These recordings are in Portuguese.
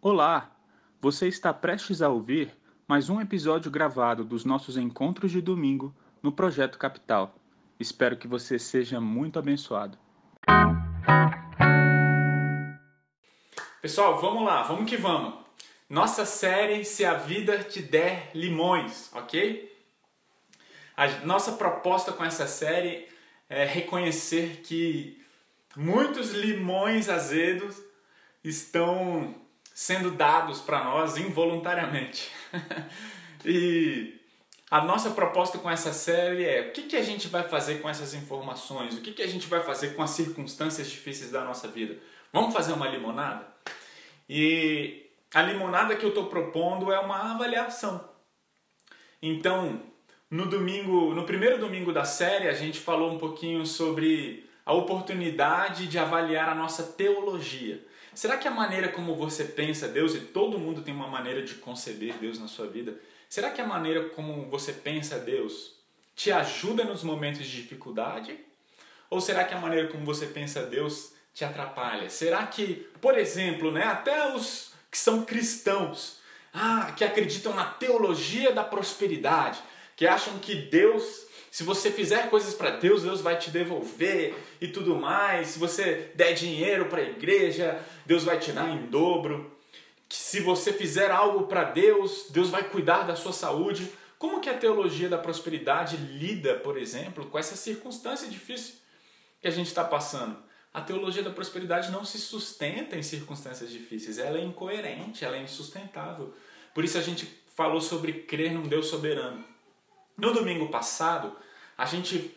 Olá! Você está prestes a ouvir mais um episódio gravado dos nossos encontros de domingo no Projeto Capital. Espero que você seja muito abençoado. Pessoal, vamos lá, vamos que vamos. Nossa série Se a Vida Te Der Limões, ok? A nossa proposta com essa série é reconhecer que muitos limões azedos estão sendo dados para nós involuntariamente. e a nossa proposta com essa série é o que, que a gente vai fazer com essas informações, o que, que a gente vai fazer com as circunstâncias difíceis da nossa vida. Vamos fazer uma limonada? E a limonada que eu estou propondo é uma avaliação. Então, no domingo, no primeiro domingo da série, a gente falou um pouquinho sobre a oportunidade de avaliar a nossa teologia. Será que a maneira como você pensa Deus, e todo mundo tem uma maneira de conceber Deus na sua vida, será que a maneira como você pensa Deus te ajuda nos momentos de dificuldade? Ou será que a maneira como você pensa Deus te atrapalha? Será que, por exemplo, né, até os que são cristãos, ah, que acreditam na teologia da prosperidade, que acham que Deus, se você fizer coisas para Deus, Deus vai te devolver e tudo mais. Se você der dinheiro para a igreja, Deus vai te dar em dobro. Se você fizer algo para Deus, Deus vai cuidar da sua saúde. Como que a teologia da prosperidade lida, por exemplo, com essa circunstância difícil que a gente está passando? A teologia da prosperidade não se sustenta em circunstâncias difíceis, ela é incoerente, ela é insustentável. Por isso a gente falou sobre crer num Deus soberano. No domingo passado, a gente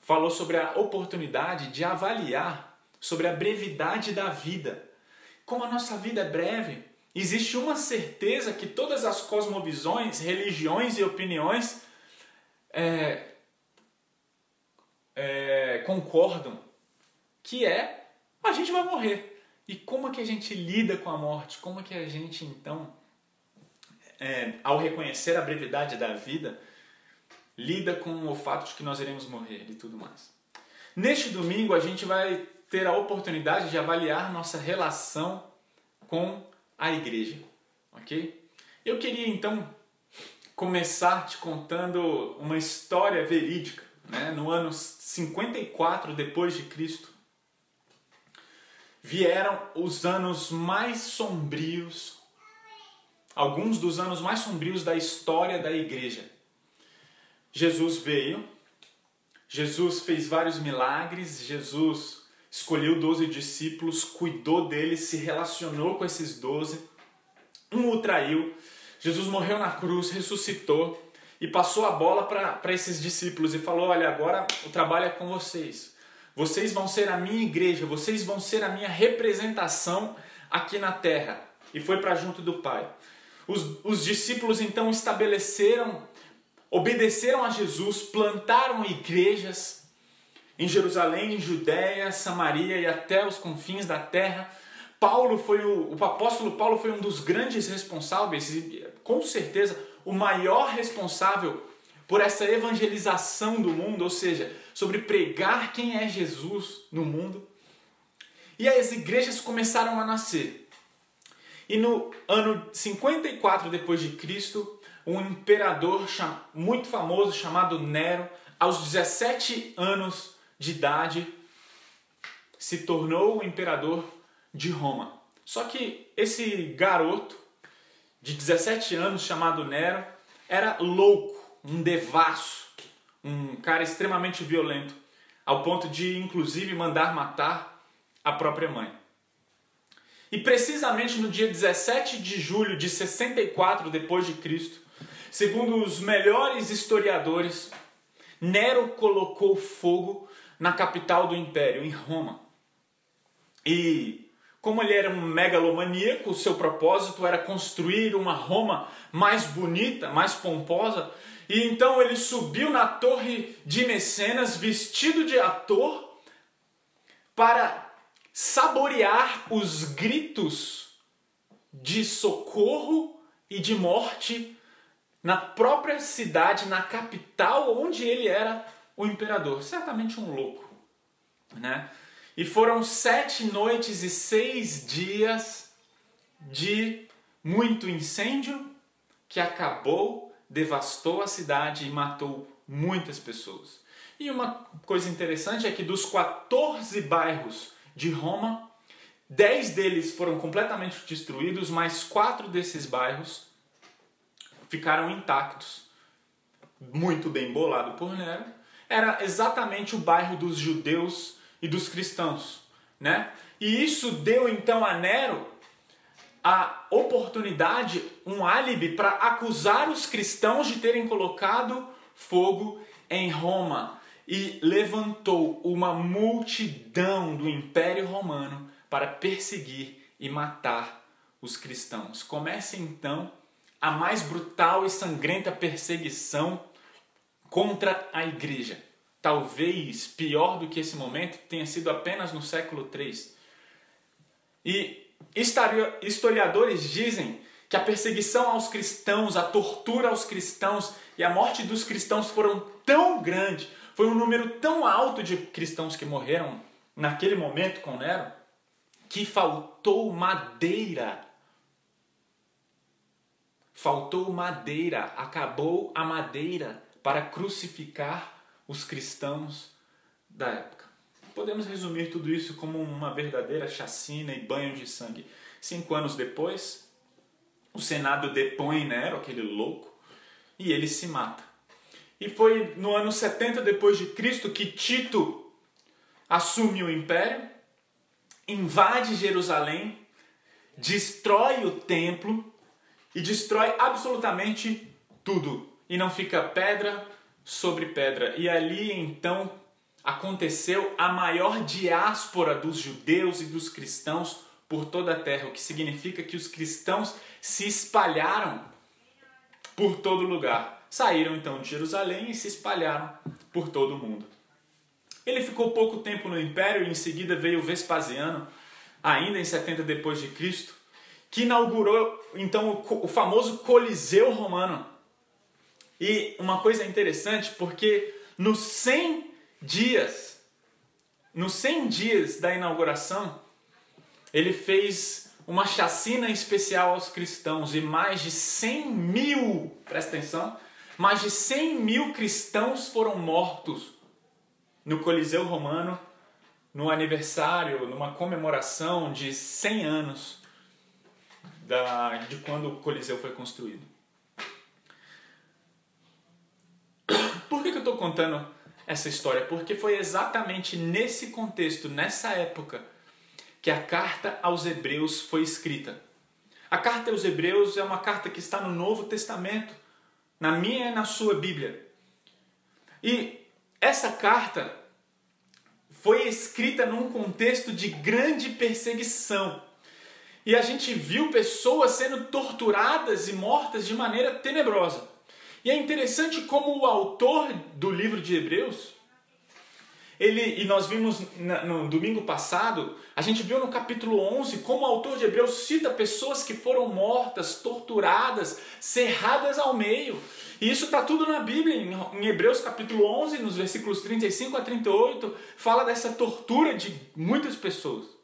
falou sobre a oportunidade de avaliar sobre a brevidade da vida. Como a nossa vida é breve, existe uma certeza que todas as cosmovisões, religiões e opiniões é, é, concordam, que é a gente vai morrer. E como é que a gente lida com a morte? Como é que a gente então, é, ao reconhecer a brevidade da vida, lida com o fato de que nós iremos morrer e tudo mais. Neste domingo, a gente vai ter a oportunidade de avaliar nossa relação com a igreja, ok? Eu queria então começar te contando uma história verídica, né? No ano 54 depois de Cristo, vieram os anos mais sombrios, alguns dos anos mais sombrios da história da igreja. Jesus veio, Jesus fez vários milagres, Jesus escolheu 12 discípulos, cuidou deles, se relacionou com esses 12. Um o traiu, Jesus morreu na cruz, ressuscitou e passou a bola para esses discípulos e falou: Olha, agora o trabalho é com vocês. Vocês vão ser a minha igreja, vocês vão ser a minha representação aqui na terra. E foi para junto do Pai. Os, os discípulos então estabeleceram obedeceram a Jesus, plantaram igrejas em Jerusalém, em Judéia, Samaria e até os confins da terra. Paulo foi o, o apóstolo Paulo foi um dos grandes responsáveis e com certeza o maior responsável por essa evangelização do mundo, ou seja, sobre pregar quem é Jesus no mundo. E as igrejas começaram a nascer. E no ano 54 depois de Cristo, um imperador muito famoso chamado Nero, aos 17 anos de idade, se tornou o imperador de Roma. Só que esse garoto de 17 anos chamado Nero era louco, um devasso, um cara extremamente violento, ao ponto de inclusive mandar matar a própria mãe. E precisamente no dia 17 de julho de 64 depois de Cristo, Segundo os melhores historiadores, Nero colocou fogo na capital do império, em Roma. E como ele era um megalomaníaco, o seu propósito era construir uma Roma mais bonita, mais pomposa, e então ele subiu na torre de Mecenas vestido de ator para saborear os gritos de socorro e de morte na própria cidade, na capital onde ele era o imperador. Certamente um louco, né? E foram sete noites e seis dias de muito incêndio que acabou, devastou a cidade e matou muitas pessoas. E uma coisa interessante é que dos 14 bairros de Roma, 10 deles foram completamente destruídos, mas quatro desses bairros ficaram intactos. Muito bem bolado por Nero. Era exatamente o bairro dos judeus e dos cristãos, né? E isso deu então a Nero a oportunidade, um álibi para acusar os cristãos de terem colocado fogo em Roma e levantou uma multidão do Império Romano para perseguir e matar os cristãos. Começa então a mais brutal e sangrenta perseguição contra a igreja. Talvez pior do que esse momento tenha sido apenas no século III. E historiadores dizem que a perseguição aos cristãos, a tortura aos cristãos e a morte dos cristãos foram tão grande, foi um número tão alto de cristãos que morreram naquele momento com Nero, que faltou madeira. Faltou madeira, acabou a madeira para crucificar os cristãos da época. Podemos resumir tudo isso como uma verdadeira chacina e banho de sangue. Cinco anos depois, o Senado depõe Nero, aquele louco, e ele se mata. E foi no ano 70 depois de Cristo que Tito assume o império, invade Jerusalém, destrói o templo e destrói absolutamente tudo. E não fica pedra sobre pedra. E ali então aconteceu a maior diáspora dos judeus e dos cristãos por toda a terra, o que significa que os cristãos se espalharam por todo lugar. Saíram então de Jerusalém e se espalharam por todo o mundo. Ele ficou pouco tempo no império e em seguida veio Vespasiano, ainda em 70 depois de Cristo, que inaugurou então o famoso Coliseu Romano. E uma coisa interessante, porque nos 100 dias, nos 100 dias da inauguração, ele fez uma chacina especial aos cristãos e mais de 100 mil, presta atenção, mais de 100 mil cristãos foram mortos no Coliseu Romano no aniversário, numa comemoração de 100 anos da, de quando o Coliseu foi construído. Por que, que eu estou contando essa história? Porque foi exatamente nesse contexto, nessa época, que a carta aos Hebreus foi escrita. A carta aos Hebreus é uma carta que está no Novo Testamento, na minha e na sua Bíblia. E essa carta foi escrita num contexto de grande perseguição. E a gente viu pessoas sendo torturadas e mortas de maneira tenebrosa. E é interessante como o autor do livro de Hebreus, ele, e nós vimos no domingo passado, a gente viu no capítulo 11 como o autor de Hebreus cita pessoas que foram mortas, torturadas, cerradas ao meio. E isso está tudo na Bíblia, em Hebreus capítulo 11, nos versículos 35 a 38, fala dessa tortura de muitas pessoas.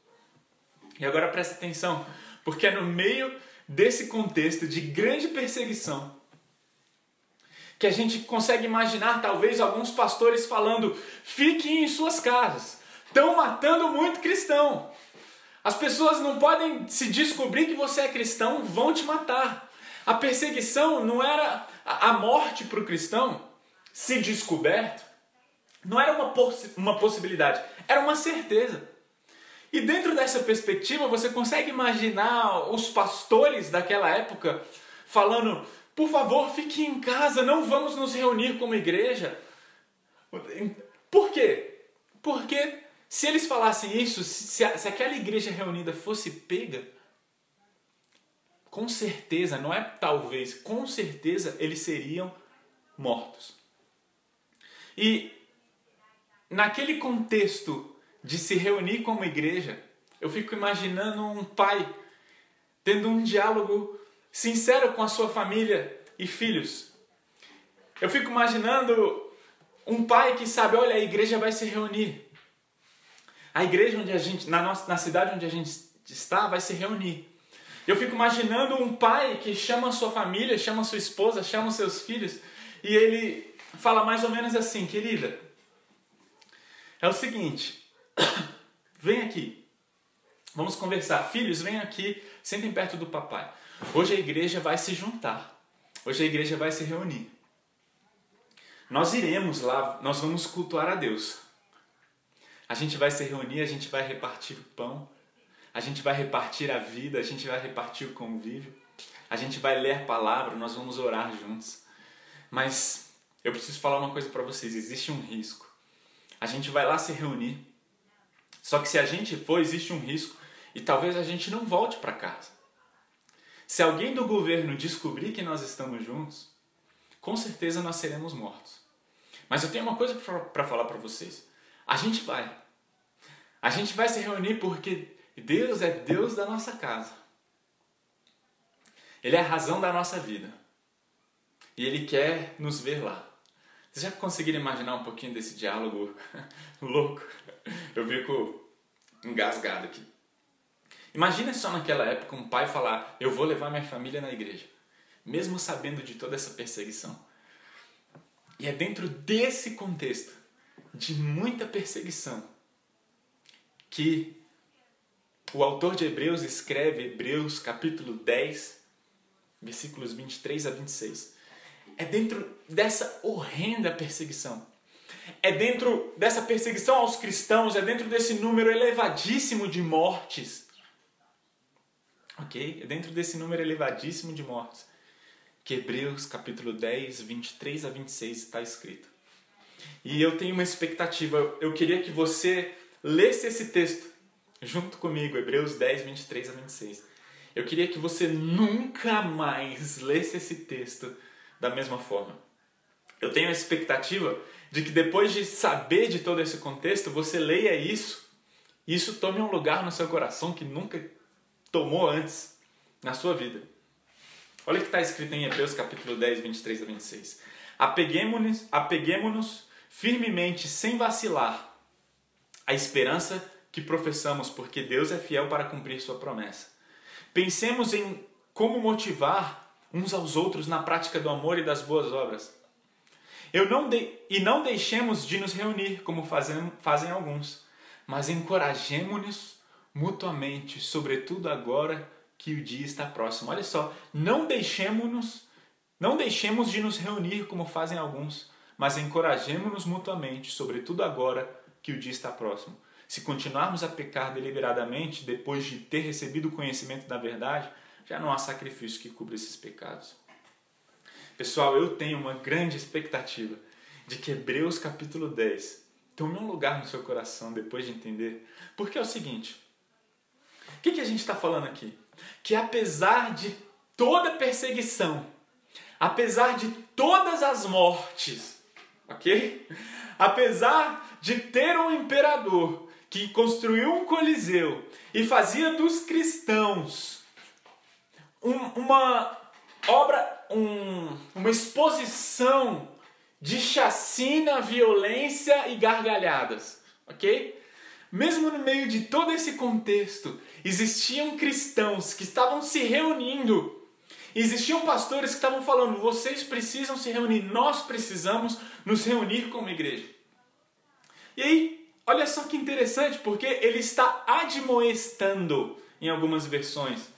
E agora presta atenção, porque é no meio desse contexto de grande perseguição que a gente consegue imaginar talvez alguns pastores falando: fiquem em suas casas, estão matando muito cristão. As pessoas não podem se descobrir que você é cristão, vão te matar. A perseguição não era a morte para o cristão, se descoberto, não era uma, poss uma possibilidade, era uma certeza. E dentro dessa perspectiva, você consegue imaginar os pastores daquela época falando: por favor, fique em casa, não vamos nos reunir como igreja. Por quê? Porque se eles falassem isso, se, a, se aquela igreja reunida fosse pega, com certeza, não é talvez, com certeza eles seriam mortos. E naquele contexto de se reunir como igreja, eu fico imaginando um pai tendo um diálogo sincero com a sua família e filhos. Eu fico imaginando um pai que sabe, olha, a igreja vai se reunir. A igreja onde a gente, na nossa, na cidade onde a gente está, vai se reunir. Eu fico imaginando um pai que chama a sua família, chama a sua esposa, chama os seus filhos e ele fala mais ou menos assim: querida, é o seguinte, vem aqui, vamos conversar. Filhos, vem aqui, sentem perto do papai. Hoje a igreja vai se juntar, hoje a igreja vai se reunir. Nós iremos lá, nós vamos cultuar a Deus. A gente vai se reunir, a gente vai repartir o pão, a gente vai repartir a vida, a gente vai repartir o convívio, a gente vai ler a palavra, nós vamos orar juntos. Mas eu preciso falar uma coisa para vocês: existe um risco. A gente vai lá se reunir, só que se a gente for, existe um risco e talvez a gente não volte para casa. Se alguém do governo descobrir que nós estamos juntos, com certeza nós seremos mortos. Mas eu tenho uma coisa para falar para vocês. A gente vai. A gente vai se reunir porque Deus é Deus da nossa casa. Ele é a razão da nossa vida. E Ele quer nos ver lá. Vocês já conseguiram imaginar um pouquinho desse diálogo louco? Eu fico engasgado aqui. Imagina só naquela época um pai falar: Eu vou levar minha família na igreja, mesmo sabendo de toda essa perseguição. E é dentro desse contexto de muita perseguição que o autor de Hebreus escreve Hebreus capítulo 10, versículos 23 a 26. É dentro dessa horrenda perseguição. É dentro dessa perseguição aos cristãos, é dentro desse número elevadíssimo de mortes. Ok? É dentro desse número elevadíssimo de mortes que Hebreus capítulo 10, 23 a 26 está escrito. E eu tenho uma expectativa, eu queria que você lesse esse texto junto comigo, Hebreus 10, 23 a 26. Eu queria que você nunca mais lesse esse texto da mesma forma. Eu tenho a expectativa de que depois de saber de todo esse contexto, você leia isso e isso tome um lugar no seu coração que nunca tomou antes na sua vida. Olha o que está escrito em Hebreus capítulo 10, 23 a 26. Apeguemos-nos apeguemos firmemente, sem vacilar, a esperança que professamos, porque Deus é fiel para cumprir sua promessa. Pensemos em como motivar uns aos outros na prática do amor e das boas obras. Eu não de... E não deixemos de nos reunir, como fazem, fazem alguns, mas encorajemos-nos mutuamente, sobretudo agora que o dia está próximo. Olha só, não deixemos-nos, não deixemos de nos reunir, como fazem alguns, mas encorajemos-nos mutuamente, sobretudo agora que o dia está próximo. Se continuarmos a pecar deliberadamente depois de ter recebido o conhecimento da verdade, já não há sacrifício que cubra esses pecados. Pessoal, eu tenho uma grande expectativa de que Hebreus capítulo 10 tome um lugar no seu coração depois de entender. Porque é o seguinte: o que, que a gente está falando aqui? Que apesar de toda perseguição, apesar de todas as mortes, ok? Apesar de ter um imperador que construiu um coliseu e fazia dos cristãos um, uma obra, um, uma exposição de chacina, violência e gargalhadas, ok? Mesmo no meio de todo esse contexto, existiam cristãos que estavam se reunindo. Existiam pastores que estavam falando: vocês precisam se reunir, nós precisamos nos reunir como igreja. E aí, Olha só que interessante, porque ele está admoestando em algumas versões.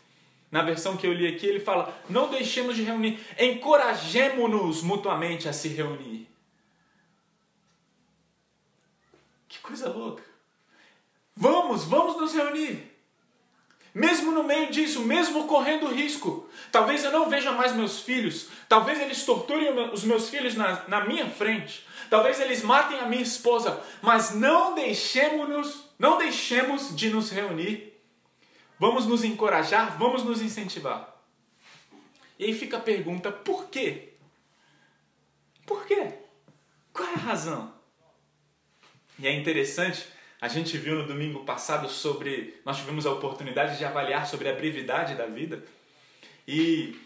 Na versão que eu li aqui, ele fala: não deixemos de reunir, encorajemos-nos mutuamente a se reunir. Que coisa louca! Vamos, vamos nos reunir. Mesmo no meio disso, mesmo correndo risco. Talvez eu não veja mais meus filhos, talvez eles torturem os meus filhos na, na minha frente, talvez eles matem a minha esposa, mas não deixemos, não deixemos de nos reunir. Vamos nos encorajar, vamos nos incentivar. E aí fica a pergunta: por quê? Por quê? Qual é a razão? E é interessante, a gente viu no domingo passado sobre. Nós tivemos a oportunidade de avaliar sobre a brevidade da vida. E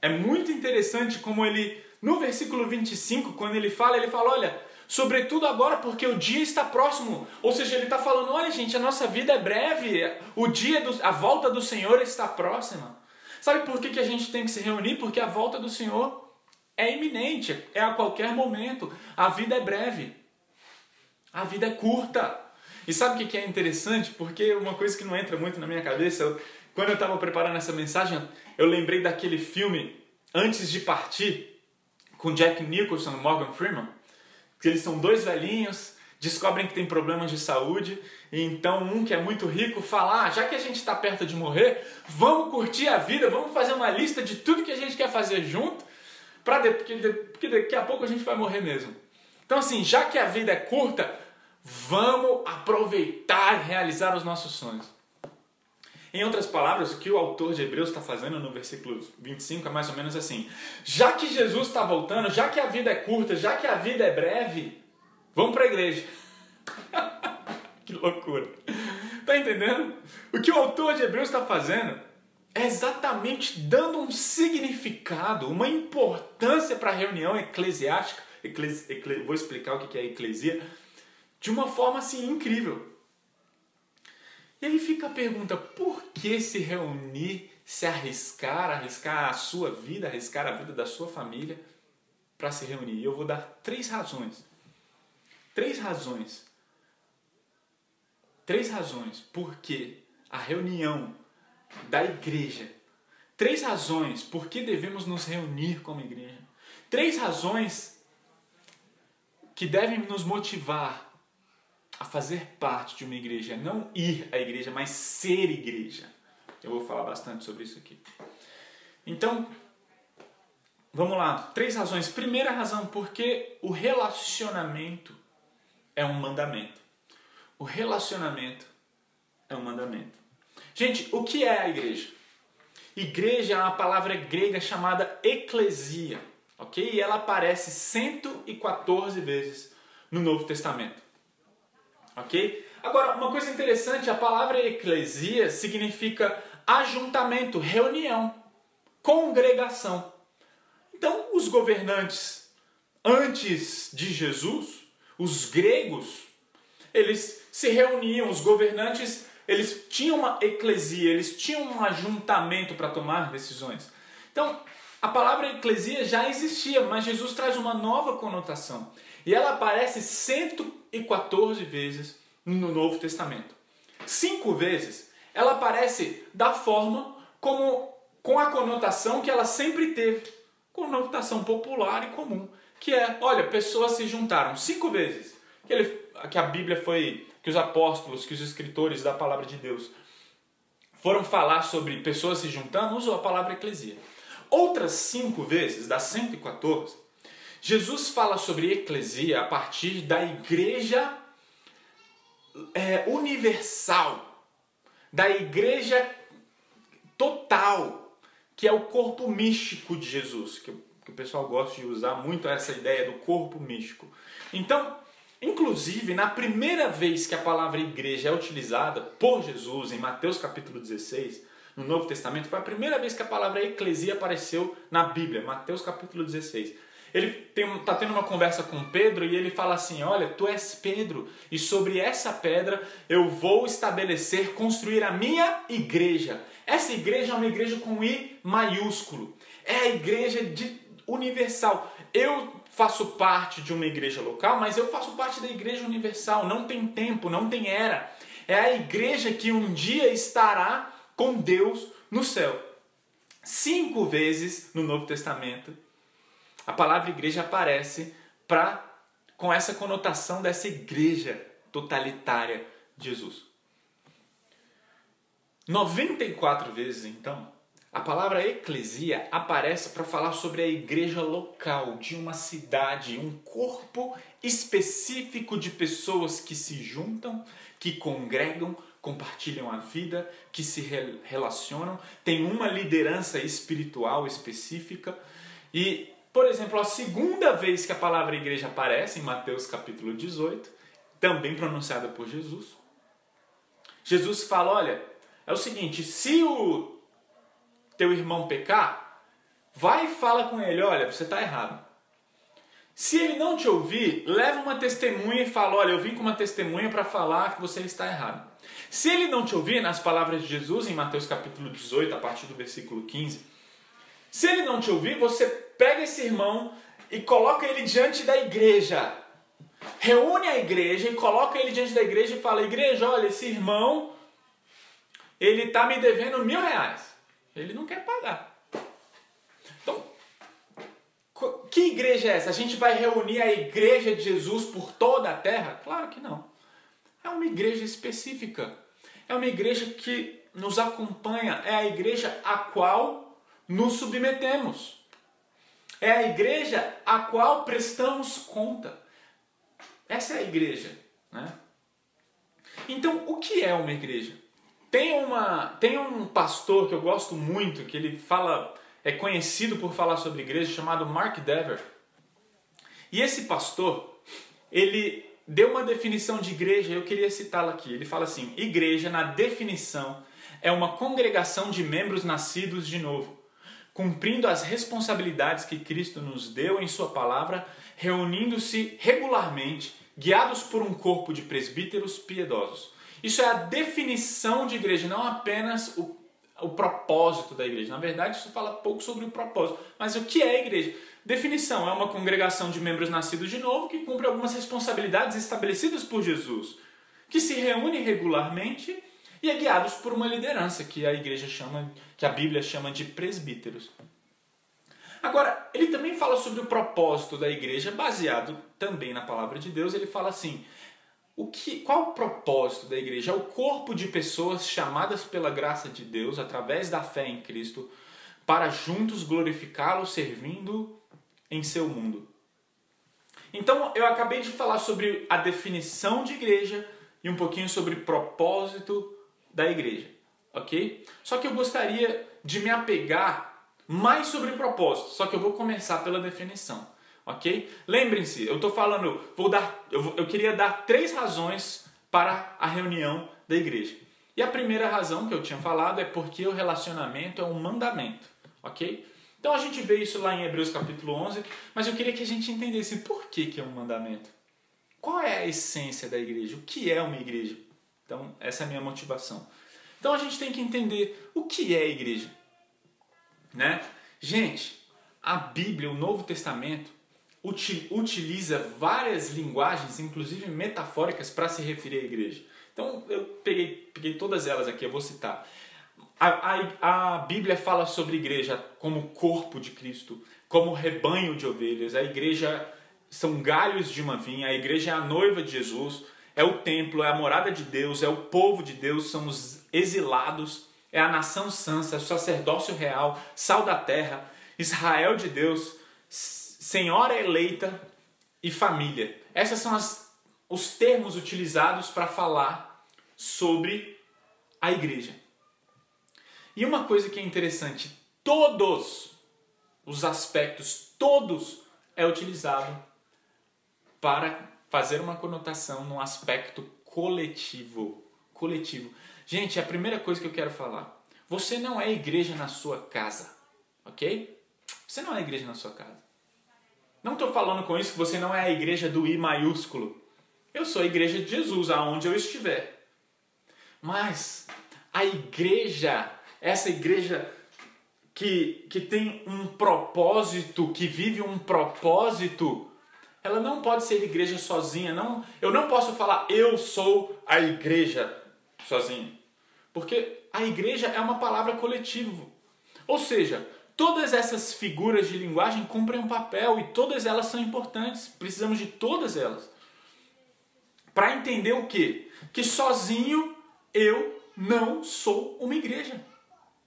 é muito interessante como ele no versículo 25, quando ele fala, ele fala: Olha, Sobretudo agora, porque o dia está próximo. Ou seja, ele está falando: olha, gente, a nossa vida é breve, o dia, do, a volta do Senhor está próxima. Sabe por que, que a gente tem que se reunir? Porque a volta do Senhor é iminente, é a qualquer momento. A vida é breve, a vida é curta. E sabe o que é interessante? Porque uma coisa que não entra muito na minha cabeça, eu, quando eu estava preparando essa mensagem, eu lembrei daquele filme Antes de Partir, com Jack Nicholson e Morgan Freeman, que eles são dois velhinhos, descobrem que tem problemas de saúde, e então um que é muito rico fala: ah, já que a gente está perto de morrer, vamos curtir a vida, vamos fazer uma lista de tudo que a gente quer fazer junto, para porque, porque daqui a pouco a gente vai morrer mesmo. Então, assim, já que a vida é curta, vamos aproveitar e realizar os nossos sonhos. Em outras palavras, o que o autor de Hebreus está fazendo no versículo 25 é mais ou menos assim: já que Jesus está voltando, já que a vida é curta, já que a vida é breve, vamos para a igreja. que loucura! Tá entendendo? O que o autor de Hebreus está fazendo é exatamente dando um significado, uma importância para a reunião eclesiástica. Eclesi, ecle, vou explicar o que é eclesia de uma forma assim incrível. E aí fica a pergunta: por que se reunir, se arriscar, arriscar a sua vida, arriscar a vida da sua família para se reunir? E eu vou dar três razões. Três razões. Três razões por que a reunião da igreja. Três razões por que devemos nos reunir como igreja. Três razões que devem nos motivar a fazer parte de uma igreja, não ir à igreja, mas ser igreja. Eu vou falar bastante sobre isso aqui. Então, vamos lá. Três razões. Primeira razão, porque o relacionamento é um mandamento. O relacionamento é um mandamento. Gente, o que é a igreja? Igreja é uma palavra grega chamada eclesia, ok? E ela aparece 114 vezes no Novo Testamento ok? Agora, uma coisa interessante, a palavra eclesia significa ajuntamento, reunião, congregação. Então, os governantes antes de Jesus, os gregos, eles se reuniam, os governantes, eles tinham uma eclesia, eles tinham um ajuntamento para tomar decisões. Então, a palavra eclesia já existia, mas Jesus traz uma nova conotação. E ela aparece 114 vezes no Novo Testamento. Cinco vezes ela aparece da forma como com a conotação que ela sempre teve, conotação popular e comum, que é, olha, pessoas se juntaram cinco vezes. Que, ele, que a Bíblia foi, que os apóstolos, que os escritores da palavra de Deus foram falar sobre pessoas se juntando, usou a palavra eclesia. Outras cinco vezes, das 114, Jesus fala sobre eclesia a partir da igreja é, universal, da igreja total, que é o corpo místico de Jesus, que, que o pessoal gosta de usar muito essa ideia do corpo místico. Então, inclusive, na primeira vez que a palavra igreja é utilizada por Jesus, em Mateus capítulo 16, no Novo Testamento, foi a primeira vez que a palavra eclesia apareceu na Bíblia, Mateus capítulo 16 ele está tendo uma conversa com Pedro e ele fala assim: Olha, tu és Pedro, e sobre essa pedra eu vou estabelecer, construir a minha igreja. Essa igreja é uma igreja com I maiúsculo, é a igreja de, universal. Eu faço parte de uma igreja local, mas eu faço parte da igreja universal. Não tem tempo, não tem era. É a igreja que um dia estará com Deus no céu. Cinco vezes no Novo Testamento a palavra igreja aparece para com essa conotação dessa igreja totalitária de Jesus. 94 vezes então, a palavra eclesia aparece para falar sobre a igreja local de uma cidade, um corpo específico de pessoas que se juntam, que congregam, compartilham a vida, que se relacionam, tem uma liderança espiritual específica e por exemplo, a segunda vez que a palavra igreja aparece, em Mateus capítulo 18, também pronunciada por Jesus, Jesus fala: olha, é o seguinte, se o teu irmão pecar, vai e fala com ele: olha, você está errado. Se ele não te ouvir, leva uma testemunha e fala: Olha, eu vim com uma testemunha para falar que você está errado. Se ele não te ouvir, nas palavras de Jesus em Mateus capítulo 18, a partir do versículo 15, se ele não te ouvir, você pega esse irmão e coloca ele diante da igreja. Reúne a igreja e coloca ele diante da igreja e fala: Igreja, olha, esse irmão, ele está me devendo mil reais. Ele não quer pagar. Então, que igreja é essa? A gente vai reunir a igreja de Jesus por toda a terra? Claro que não. É uma igreja específica. É uma igreja que nos acompanha. É a igreja a qual nos submetemos. É a igreja a qual prestamos conta. Essa é a igreja. Né? Então, o que é uma igreja? Tem, uma, tem um pastor que eu gosto muito, que ele fala é conhecido por falar sobre igreja, chamado Mark Dever. E esse pastor, ele deu uma definição de igreja, eu queria citá-la aqui. Ele fala assim: igreja, na definição, é uma congregação de membros nascidos de novo, cumprindo as responsabilidades que Cristo nos deu em Sua palavra, reunindo-se regularmente, guiados por um corpo de presbíteros piedosos. Isso é a definição de igreja, não apenas o o propósito da igreja. Na verdade, isso fala pouco sobre o propósito. Mas o que é a igreja? Definição: é uma congregação de membros nascidos de novo que cumpre algumas responsabilidades estabelecidas por Jesus, que se reúne regularmente e é guiados por uma liderança que a igreja chama, que a Bíblia chama de presbíteros. Agora, ele também fala sobre o propósito da igreja, baseado também na palavra de Deus. Ele fala assim: o que, qual o propósito da igreja? É o corpo de pessoas chamadas pela graça de Deus, através da fé em Cristo, para juntos glorificá-lo servindo em seu mundo. Então, eu acabei de falar sobre a definição de igreja e um pouquinho sobre propósito da igreja, ok? Só que eu gostaria de me apegar mais sobre propósito, só que eu vou começar pela definição ok? Lembrem-se, eu estou falando, vou dar, eu, eu queria dar três razões para a reunião da igreja. E a primeira razão que eu tinha falado é porque o relacionamento é um mandamento, ok? Então a gente vê isso lá em Hebreus capítulo 11, mas eu queria que a gente entendesse por que, que é um mandamento. Qual é a essência da igreja? O que é uma igreja? Então, essa é a minha motivação. Então a gente tem que entender o que é igreja. Né? Gente, a Bíblia, o Novo Testamento, utiliza várias linguagens, inclusive metafóricas, para se referir à igreja. Então eu peguei, peguei todas elas aqui, eu vou citar. A, a, a Bíblia fala sobre igreja como corpo de Cristo, como rebanho de ovelhas. A igreja são galhos de uma vinha, a igreja é a noiva de Jesus, é o templo, é a morada de Deus, é o povo de Deus, são os exilados, é a nação santa, é o sacerdócio real, sal da terra, Israel de Deus senhora eleita e família. Esses são as, os termos utilizados para falar sobre a igreja. E uma coisa que é interessante, todos os aspectos, todos é utilizado para fazer uma conotação no aspecto coletivo. Coletivo. Gente, a primeira coisa que eu quero falar, você não é igreja na sua casa, ok? Você não é igreja na sua casa. Não estou falando com isso que você não é a igreja do I maiúsculo. Eu sou a igreja de Jesus, aonde eu estiver. Mas a igreja, essa igreja que, que tem um propósito, que vive um propósito, ela não pode ser igreja sozinha. Não, eu não posso falar eu sou a igreja sozinho. Porque a igreja é uma palavra coletiva. Ou seja, Todas essas figuras de linguagem cumprem um papel e todas elas são importantes. Precisamos de todas elas. Para entender o quê? Que sozinho eu não sou uma igreja.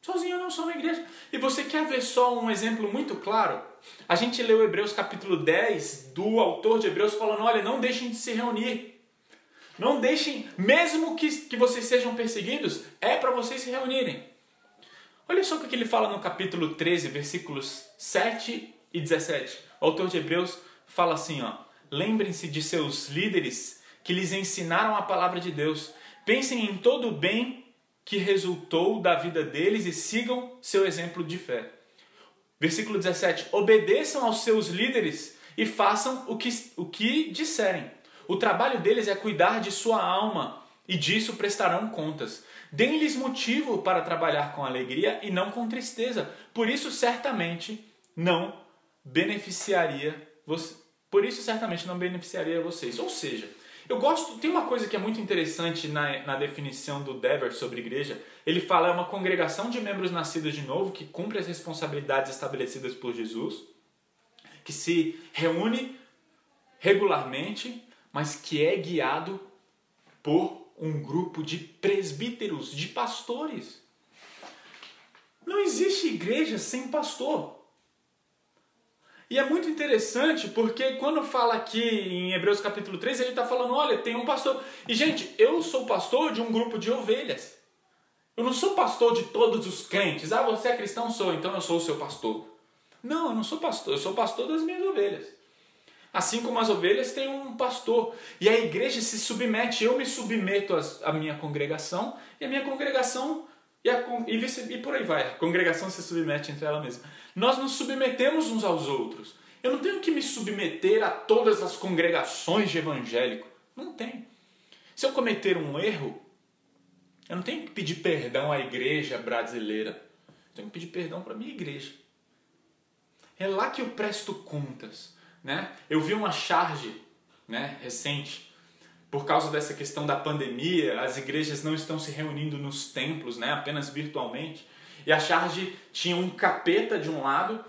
Sozinho eu não sou uma igreja. E você quer ver só um exemplo muito claro? A gente leu Hebreus capítulo 10 do autor de Hebreus falando: olha, não deixem de se reunir. Não deixem, mesmo que, que vocês sejam perseguidos, é para vocês se reunirem. Olha só o que ele fala no capítulo 13, versículos 7 e 17. O autor de Hebreus fala assim, ó: Lembrem-se de seus líderes que lhes ensinaram a palavra de Deus. Pensem em todo o bem que resultou da vida deles e sigam seu exemplo de fé. Versículo 17: Obedeçam aos seus líderes e façam o que, o que disserem. O trabalho deles é cuidar de sua alma e disso prestarão contas. Deem-lhes motivo para trabalhar com alegria e não com tristeza. Por isso certamente não beneficiaria você. Por isso certamente não beneficiaria vocês. Ou seja, eu gosto. Tem uma coisa que é muito interessante na, na definição do Dever sobre igreja. Ele fala é uma congregação de membros nascidos de novo que cumpre as responsabilidades estabelecidas por Jesus, que se reúne regularmente, mas que é guiado por um grupo de presbíteros, de pastores. Não existe igreja sem pastor. E é muito interessante porque quando fala aqui em Hebreus capítulo 3, ele está falando: olha, tem um pastor. E gente, eu sou pastor de um grupo de ovelhas. Eu não sou pastor de todos os crentes. Ah, você é cristão? Sou, então eu sou o seu pastor. Não, eu não sou pastor, eu sou pastor das minhas ovelhas. Assim como as ovelhas têm um pastor. E a igreja se submete, eu me submeto à minha congregação, e a minha congregação, e, a, e, vice, e por aí vai, a congregação se submete entre ela mesma. Nós nos submetemos uns aos outros. Eu não tenho que me submeter a todas as congregações de evangélico. Não tem. Se eu cometer um erro, eu não tenho que pedir perdão à igreja brasileira. Eu tenho que pedir perdão para a minha igreja. É lá que eu presto contas. Né? Eu vi uma charge né, recente, por causa dessa questão da pandemia, as igrejas não estão se reunindo nos templos, né, apenas virtualmente. E a charge tinha um capeta de um lado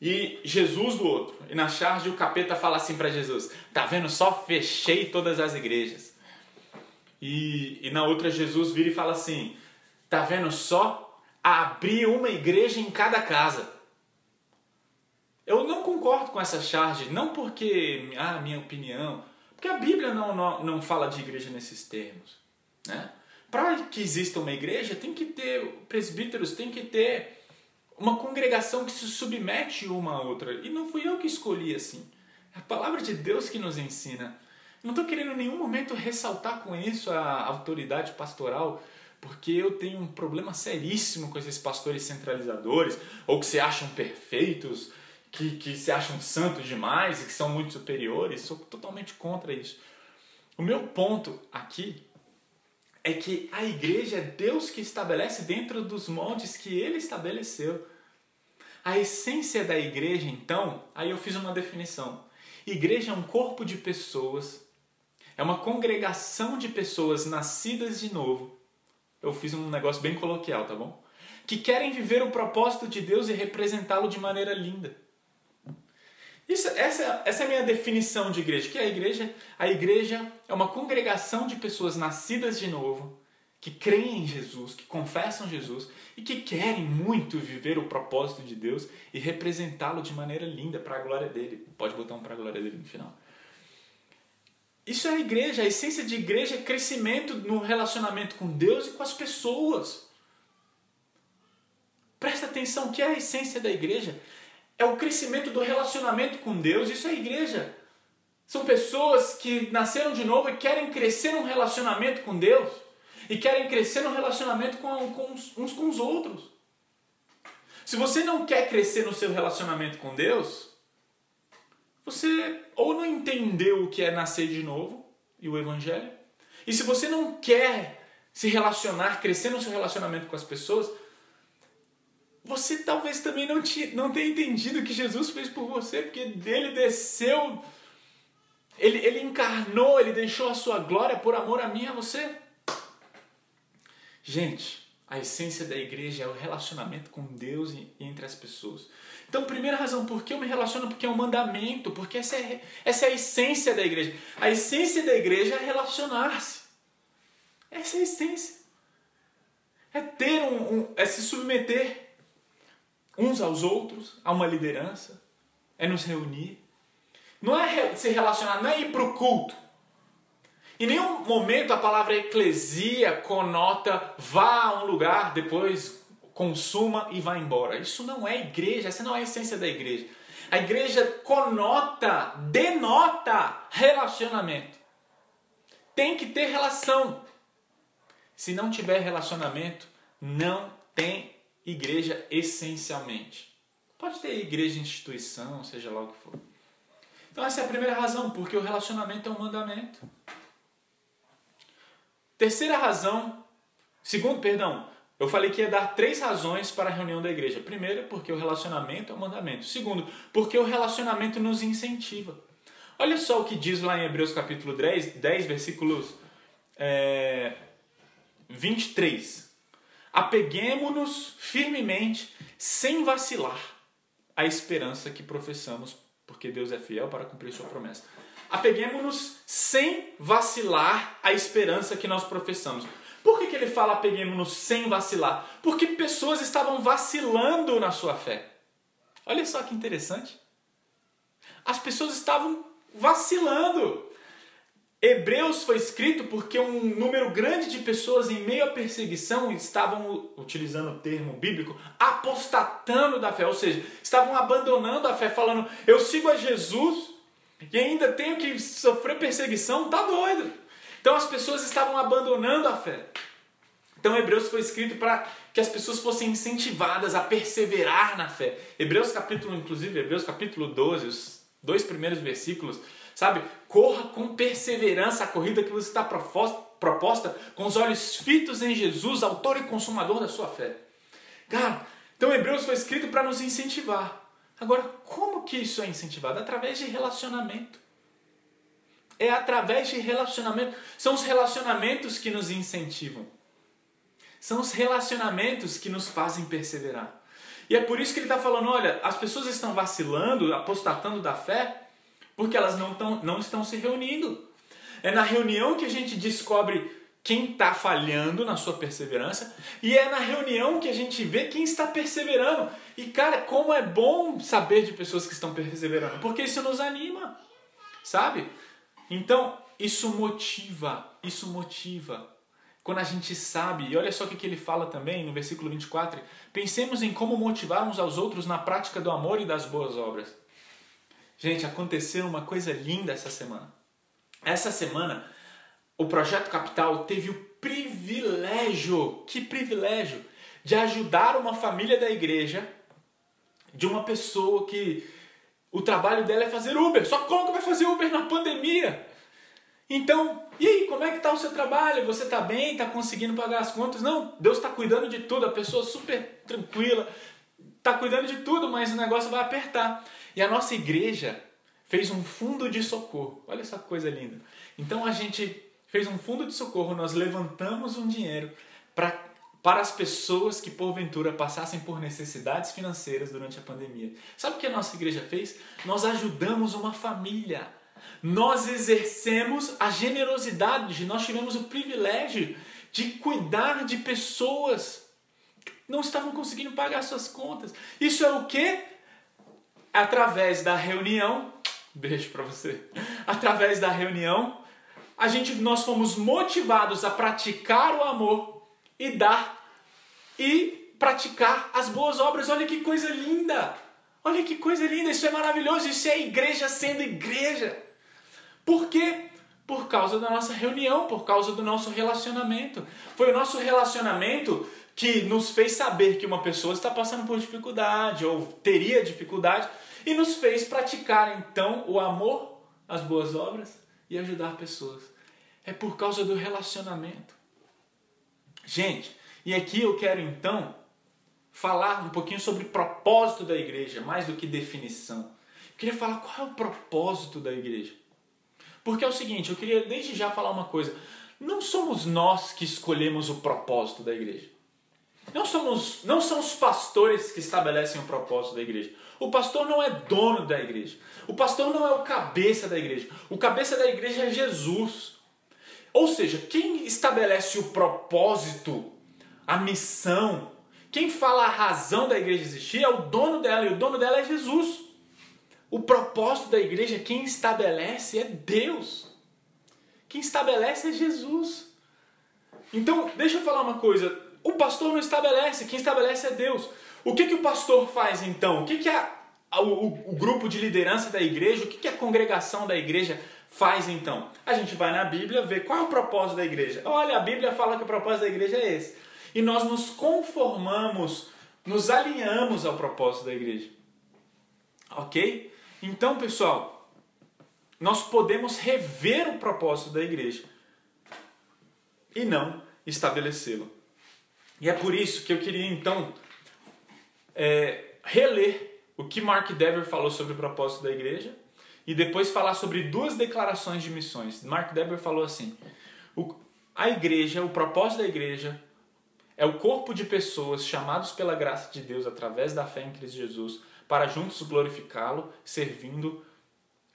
e Jesus do outro. E na charge o capeta fala assim para Jesus: Tá vendo só? Fechei todas as igrejas. E, e na outra Jesus vira e fala assim: Tá vendo só? Abri uma igreja em cada casa. Eu não concordo com essa charge, não porque, ah, minha opinião, porque a Bíblia não, não, não fala de igreja nesses termos. Né? Para que exista uma igreja, tem que ter presbíteros, tem que ter uma congregação que se submete uma a outra. E não fui eu que escolhi assim. É a palavra de Deus que nos ensina. Não estou querendo em nenhum momento ressaltar com isso a autoridade pastoral, porque eu tenho um problema seríssimo com esses pastores centralizadores, ou que se acham perfeitos, que, que se acham santos demais e que são muito superiores, sou totalmente contra isso. O meu ponto aqui é que a igreja é Deus que estabelece dentro dos moldes que ele estabeleceu. A essência da igreja, então, aí eu fiz uma definição. Igreja é um corpo de pessoas, é uma congregação de pessoas nascidas de novo. Eu fiz um negócio bem coloquial, tá bom? Que querem viver o propósito de Deus e representá-lo de maneira linda. Isso, essa, essa é a minha definição de igreja. Que é a igreja? A igreja é uma congregação de pessoas nascidas de novo, que creem em Jesus, que confessam Jesus e que querem muito viver o propósito de Deus e representá-lo de maneira linda para a glória dele. Pode botar um para a glória dele no final. Isso é a igreja. A essência de igreja é crescimento no relacionamento com Deus e com as pessoas. Presta atenção, o que é a essência da igreja? É o crescimento do relacionamento com Deus. Isso é igreja. São pessoas que nasceram de novo e querem crescer num relacionamento com Deus e querem crescer num relacionamento com, com uns com os outros. Se você não quer crescer no seu relacionamento com Deus, você ou não entendeu o que é nascer de novo e o Evangelho, e se você não quer se relacionar, crescer no seu relacionamento com as pessoas, você talvez também não, te, não tenha entendido o que Jesus fez por você, porque dele desceu, ele, ele encarnou, ele deixou a sua glória por amor a mim e a você. Gente, a essência da igreja é o relacionamento com Deus e, entre as pessoas. Então, primeira razão, por que eu me relaciono? Porque é um mandamento, porque essa é, essa é a essência da igreja. A essência da igreja é relacionar-se. Essa é a essência. É ter um, um é se submeter uns aos outros, a uma liderança, é nos reunir. Não é se relacionar, não é ir para o culto. Em nenhum momento a palavra eclesia conota vá a um lugar, depois consuma e vá embora. Isso não é igreja, essa não é a essência da igreja. A igreja conota, denota relacionamento. Tem que ter relação. Se não tiver relacionamento, não tem igreja essencialmente. Pode ter igreja instituição, seja lá o que for. Então essa é a primeira razão, porque o relacionamento é um mandamento. Terceira razão, segundo, perdão, eu falei que ia dar três razões para a reunião da igreja. Primeiro, porque o relacionamento é um mandamento. Segundo, porque o relacionamento nos incentiva. Olha só o que diz lá em Hebreus capítulo 10, 10 versículos é, 23. Apeguemos-nos firmemente, sem vacilar, à esperança que professamos, porque Deus é fiel para cumprir sua promessa. Apeguemos-nos sem vacilar à esperança que nós professamos. Por que, que ele fala apeguemos-nos sem vacilar? Porque pessoas estavam vacilando na sua fé. Olha só que interessante. As pessoas estavam vacilando. Hebreus foi escrito porque um número grande de pessoas em meio à perseguição estavam, utilizando o termo bíblico, apostatando da fé, ou seja, estavam abandonando a fé, falando: Eu sigo a Jesus e ainda tenho que sofrer perseguição, tá doido. Então as pessoas estavam abandonando a fé. Então Hebreus foi escrito para que as pessoas fossem incentivadas a perseverar na fé. Hebreus capítulo, inclusive, Hebreus capítulo 12, os dois primeiros versículos, sabe? Corra com perseverança a corrida que você está proposta, com os olhos fitos em Jesus, autor e consumador da sua fé. Cara, então Hebreus foi escrito para nos incentivar. Agora, como que isso é incentivado? Através de relacionamento. É através de relacionamento. São os relacionamentos que nos incentivam. São os relacionamentos que nos fazem perseverar. E é por isso que ele está falando: olha, as pessoas estão vacilando, apostatando da fé, porque elas não, tão, não estão se reunindo. É na reunião que a gente descobre quem está falhando na sua perseverança e é na reunião que a gente vê quem está perseverando. E cara, como é bom saber de pessoas que estão perseverando, porque isso nos anima, sabe? Então, isso motiva, isso motiva. Quando a gente sabe, e olha só o que ele fala também no versículo 24: pensemos em como motivar uns aos outros na prática do amor e das boas obras. Gente, aconteceu uma coisa linda essa semana. Essa semana, o Projeto Capital teve o privilégio, que privilégio, de ajudar uma família da igreja, de uma pessoa que o trabalho dela é fazer Uber. Só como que vai fazer Uber na pandemia? Então, e aí, como é que está o seu trabalho? Você está bem? Está conseguindo pagar as contas? Não, Deus está cuidando de tudo, a pessoa super tranquila, está cuidando de tudo, mas o negócio vai apertar. E a nossa igreja fez um fundo de socorro. Olha essa coisa linda. Então a gente fez um fundo de socorro, nós levantamos um dinheiro para para as pessoas que porventura passassem por necessidades financeiras durante a pandemia. Sabe o que a nossa igreja fez? Nós ajudamos uma família. Nós exercemos a generosidade, nós tivemos o privilégio de cuidar de pessoas que não estavam conseguindo pagar suas contas. Isso é o que? Através da reunião, beijo para você. Através da reunião, a gente nós fomos motivados a praticar o amor e dar e praticar as boas obras. Olha que coisa linda! Olha que coisa linda! Isso é maravilhoso! Isso é a igreja sendo igreja. Por quê? Por causa da nossa reunião, por causa do nosso relacionamento. Foi o nosso relacionamento que nos fez saber que uma pessoa está passando por dificuldade ou teria dificuldade e nos fez praticar então o amor, as boas obras e ajudar pessoas. É por causa do relacionamento. Gente, e aqui eu quero então falar um pouquinho sobre propósito da igreja, mais do que definição. Eu queria falar qual é o propósito da igreja. Porque é o seguinte, eu queria desde já falar uma coisa. Não somos nós que escolhemos o propósito da igreja. Não, somos, não são os pastores que estabelecem o propósito da igreja. O pastor não é dono da igreja. O pastor não é o cabeça da igreja. O cabeça da igreja é Jesus. Ou seja, quem estabelece o propósito a missão. Quem fala a razão da igreja existir é o dono dela, e o dono dela é Jesus. O propósito da igreja, quem estabelece é Deus. Quem estabelece é Jesus. Então, deixa eu falar uma coisa. O pastor não estabelece, quem estabelece é Deus. O que, que o pastor faz então? O que, que a, o, o, grupo de liderança da igreja, o que, que a congregação da igreja faz então? A gente vai na Bíblia ver qual é o propósito da igreja. Olha, a Bíblia fala que o propósito da igreja é esse e nós nos conformamos, nos alinhamos ao propósito da igreja. Ok? Então, pessoal, nós podemos rever o propósito da igreja e não estabelecê-lo. E é por isso que eu queria então é, reler o que Mark Dever falou sobre o propósito da igreja e depois falar sobre duas declarações de missões. Mark Dever falou assim: o, a igreja, o propósito da igreja é o corpo de pessoas chamados pela graça de Deus através da fé em Cristo Jesus para juntos glorificá-lo, servindo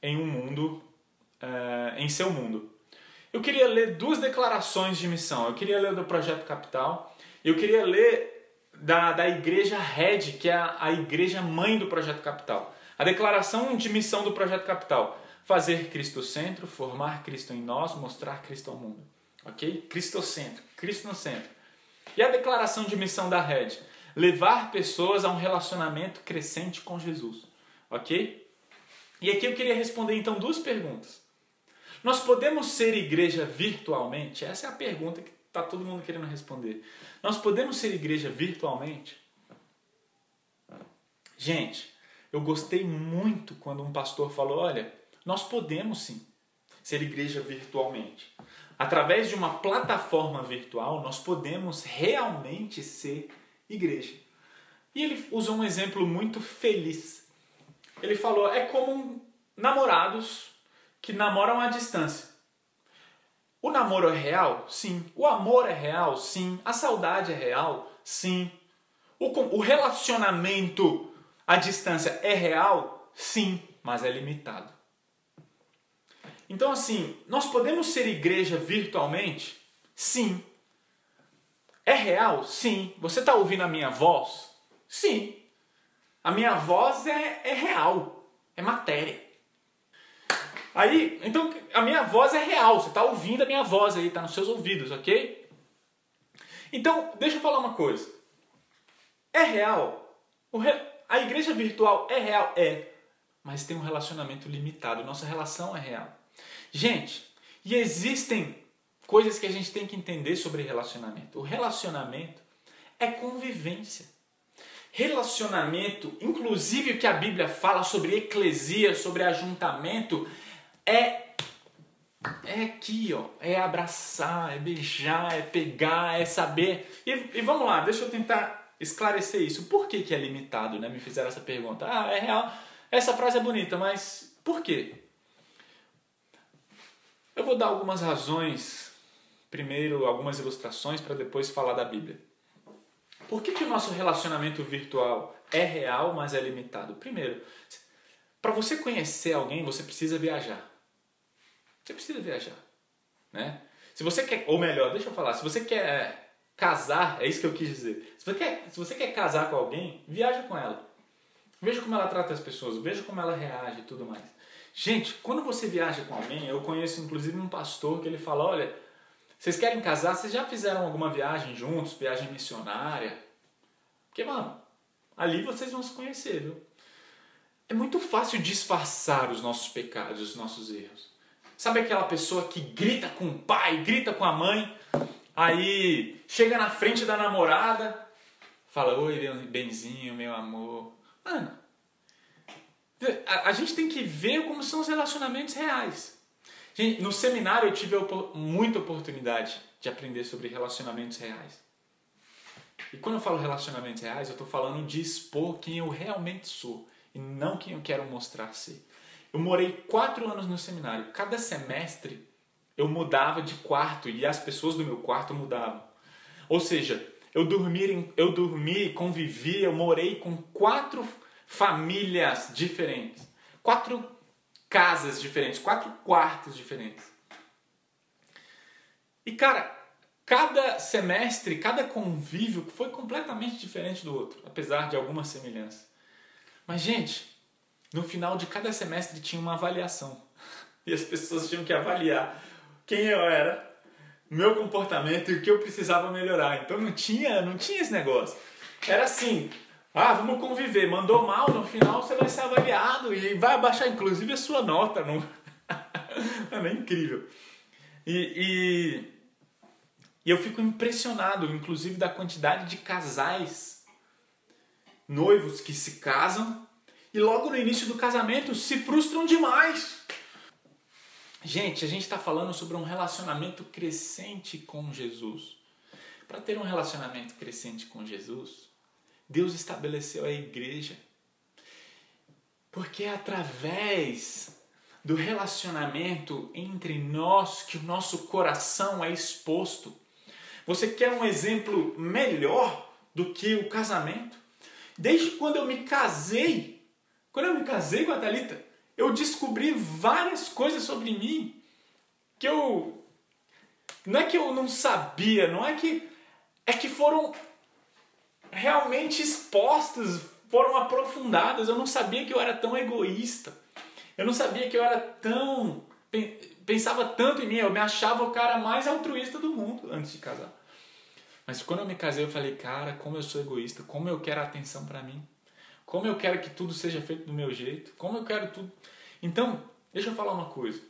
em um mundo, uh, em seu mundo. Eu queria ler duas declarações de missão. Eu queria ler do Projeto Capital. Eu queria ler da, da Igreja Red, que é a, a igreja mãe do Projeto Capital. A declaração de missão do Projeto Capital: fazer Cristo centro, formar Cristo em nós, mostrar Cristo ao mundo. Ok? Cristocentro, Cristo no centro. E a declaração de missão da Red: levar pessoas a um relacionamento crescente com Jesus. Ok? E aqui eu queria responder então duas perguntas. Nós podemos ser igreja virtualmente? Essa é a pergunta que está todo mundo querendo responder. Nós podemos ser igreja virtualmente? Gente, eu gostei muito quando um pastor falou: olha, nós podemos sim ser igreja virtualmente. Através de uma plataforma virtual, nós podemos realmente ser igreja. E ele usou um exemplo muito feliz. Ele falou: é como namorados que namoram à distância. O namoro é real? Sim. O amor é real? Sim. A saudade é real? Sim. O, o relacionamento à distância é real? Sim, mas é limitado. Então, assim, nós podemos ser igreja virtualmente? Sim. É real? Sim. Você está ouvindo a minha voz? Sim. A minha voz é, é real, é matéria. Aí, então, a minha voz é real, você está ouvindo a minha voz aí, está nos seus ouvidos, ok? Então, deixa eu falar uma coisa. É real? Re... A igreja virtual é real? É. Mas tem um relacionamento limitado. Nossa relação é real. Gente, e existem coisas que a gente tem que entender sobre relacionamento. O relacionamento é convivência. Relacionamento, inclusive o que a Bíblia fala sobre eclesia, sobre ajuntamento, é é aqui, ó. É abraçar, é beijar, é pegar, é saber. E, e, vamos lá, deixa eu tentar esclarecer isso. Por que, que é limitado, né? Me fizeram essa pergunta. Ah, é real. Essa frase é bonita, mas por quê? Eu vou dar algumas razões, primeiro algumas ilustrações, para depois falar da Bíblia. Por que, que o nosso relacionamento virtual é real, mas é limitado? Primeiro, para você conhecer alguém, você precisa viajar. Você precisa viajar, né? Se você quer, ou melhor, deixa eu falar, se você quer casar, é isso que eu quis dizer. Se você quer, se você quer casar com alguém, viaja com ela. Veja como ela trata as pessoas, veja como ela reage e tudo mais. Gente, quando você viaja com alguém, eu conheço inclusive um pastor que ele fala, olha, vocês querem casar, vocês já fizeram alguma viagem juntos, viagem missionária? Porque, mano, ali vocês vão se conhecer, viu? É muito fácil disfarçar os nossos pecados, os nossos erros. Sabe aquela pessoa que grita com o pai, grita com a mãe, aí chega na frente da namorada, fala: Oi, benzinho, meu amor. Mano, a, gente tem que ver como são os relacionamentos reais. Gente, no seminário eu tive muita oportunidade de aprender sobre relacionamentos reais. E quando eu falo relacionamentos reais, eu estou falando de expor quem eu realmente sou e não quem eu quero mostrar ser. Eu morei quatro anos no seminário. Cada semestre eu mudava de quarto e as pessoas do meu quarto mudavam. Ou seja, eu dormi, eu dormi, convivi, eu morei com quatro famílias diferentes, quatro casas diferentes, quatro quartos diferentes. E cara, cada semestre, cada convívio foi completamente diferente do outro, apesar de alguma semelhança. Mas gente, no final de cada semestre tinha uma avaliação. E as pessoas tinham que avaliar quem eu era, meu comportamento e o que eu precisava melhorar. Então não tinha, não tinha esse negócio. Era assim, ah, vamos conviver. Mandou mal, no final você vai ser avaliado e vai abaixar inclusive a sua nota. Não... é incrível. E, e, e eu fico impressionado, inclusive, da quantidade de casais noivos que se casam e logo no início do casamento se frustram demais. Gente, a gente está falando sobre um relacionamento crescente com Jesus. Para ter um relacionamento crescente com Jesus, Deus estabeleceu a igreja. Porque é através do relacionamento entre nós que o nosso coração é exposto. Você quer um exemplo melhor do que o casamento? Desde quando eu me casei, quando eu me casei com a Thalita, eu descobri várias coisas sobre mim que eu. Não é que eu não sabia, não é que. É que foram realmente expostas, foram aprofundadas. Eu não sabia que eu era tão egoísta. Eu não sabia que eu era tão. Pensava tanto em mim, eu me achava o cara mais altruísta do mundo antes de casar. Mas quando eu me casei, eu falei, cara, como eu sou egoísta, como eu quero atenção para mim, como eu quero que tudo seja feito do meu jeito, como eu quero tudo. Então, deixa eu falar uma coisa.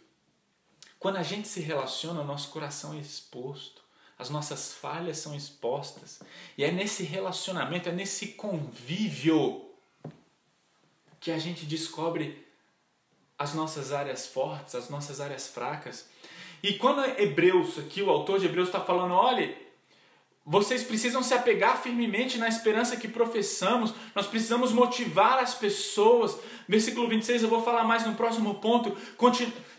Quando a gente se relaciona, nosso coração é exposto, as nossas falhas são expostas, e é nesse relacionamento, é nesse convívio que a gente descobre as nossas áreas fortes, as nossas áreas fracas. E quando Hebreus, aqui o autor de Hebreus está falando, olha, vocês precisam se apegar firmemente na esperança que professamos. Nós precisamos motivar as pessoas. Versículo 26, eu vou falar mais no próximo ponto.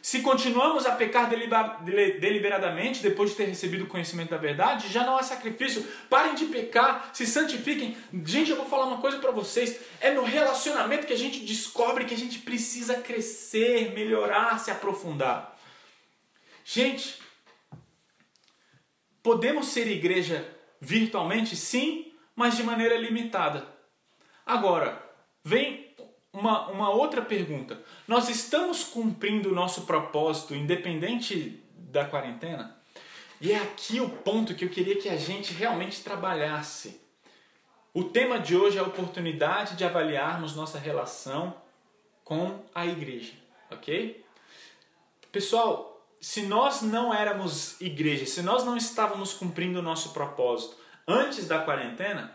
Se continuamos a pecar deliberadamente depois de ter recebido o conhecimento da verdade, já não há sacrifício. Parem de pecar, se santifiquem. Gente, eu vou falar uma coisa para vocês. É no relacionamento que a gente descobre que a gente precisa crescer, melhorar, se aprofundar. Gente, Podemos ser igreja virtualmente? Sim, mas de maneira limitada. Agora, vem uma, uma outra pergunta. Nós estamos cumprindo o nosso propósito independente da quarentena? E é aqui o ponto que eu queria que a gente realmente trabalhasse. O tema de hoje é a oportunidade de avaliarmos nossa relação com a igreja, ok? Pessoal, se nós não éramos igreja, se nós não estávamos cumprindo o nosso propósito antes da quarentena,